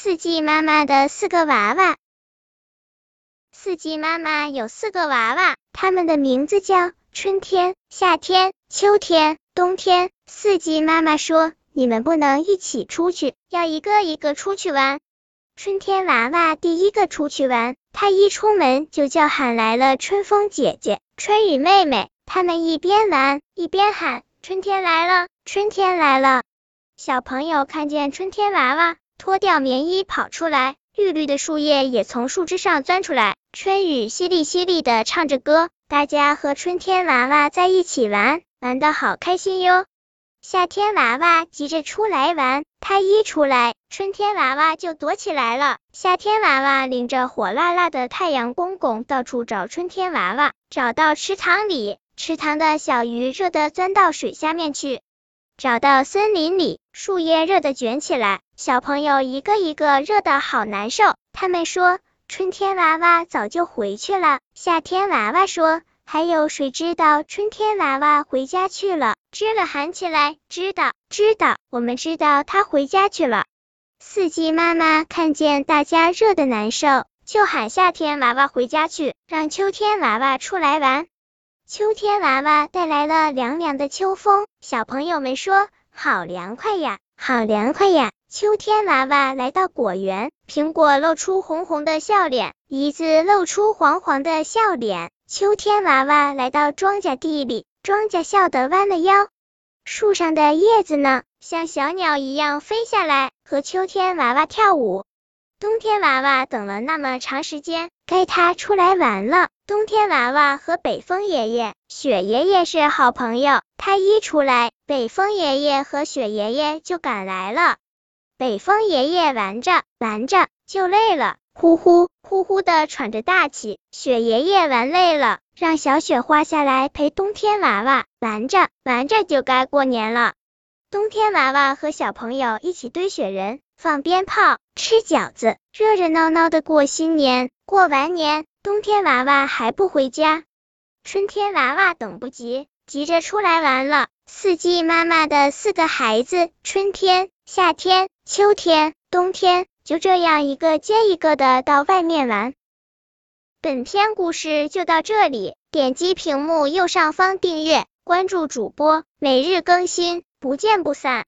四季妈妈的四个娃娃。四季妈妈有四个娃娃，他们的名字叫春天、夏天、秋天、冬天。四季妈妈说：“你们不能一起出去，要一个一个出去玩。”春天娃娃第一个出去玩，他一出门就叫喊来了春风姐姐、春雨妹妹。他们一边玩一边喊：“春天来了，春天来了。”小朋友看见春天娃娃脱掉棉衣跑出来，绿绿的树叶也从树枝上钻出来，春雨淅沥淅沥的唱着歌，大家和春天娃娃在一起玩，玩的好开心哟。夏天娃娃急着出来玩，他一出来，春天娃娃就躲起来了。夏天娃娃领着火辣辣的太阳公公到处找春天娃娃，找到池塘里，池塘的小鱼热得钻到水下面去。找到森林里，树叶热的卷起来，小朋友一个一个热的好难受。他们说，春天娃娃早就回去了。夏天娃娃说，还有谁知道春天娃娃回家去了？知了喊起来，知道，知道，我们知道他回家去了。四季妈妈看见大家热的难受，就喊夏天娃娃回家去，让秋天娃娃出来玩。秋天娃娃带来了凉凉的秋风，小朋友们说：“好凉快呀，好凉快呀！”秋天娃娃来到果园，苹果露出红红的笑脸，梨子露出黄黄的笑脸。秋天娃娃来到庄稼地里，庄稼笑得弯了腰。树上的叶子呢，像小鸟一样飞下来，和秋天娃娃跳舞。冬天娃娃等了那么长时间，该他出来玩了。冬天娃娃和北风爷爷、雪爷爷是好朋友，他一出来，北风爷爷和雪爷爷就赶来了。北风爷爷玩着玩着就累了，呼呼呼呼的喘着大气。雪爷爷玩累了，让小雪花下来陪冬天娃娃玩着玩着就该过年了。冬天娃娃和小朋友一起堆雪人。放鞭炮，吃饺子，热热闹闹的过新年。过完年，冬天娃娃还不回家，春天娃娃等不及，急着出来玩了。四季妈妈的四个孩子，春天、夏天、秋天、冬天，就这样一个接一个的到外面玩。本篇故事就到这里，点击屏幕右上方订阅，关注主播，每日更新，不见不散。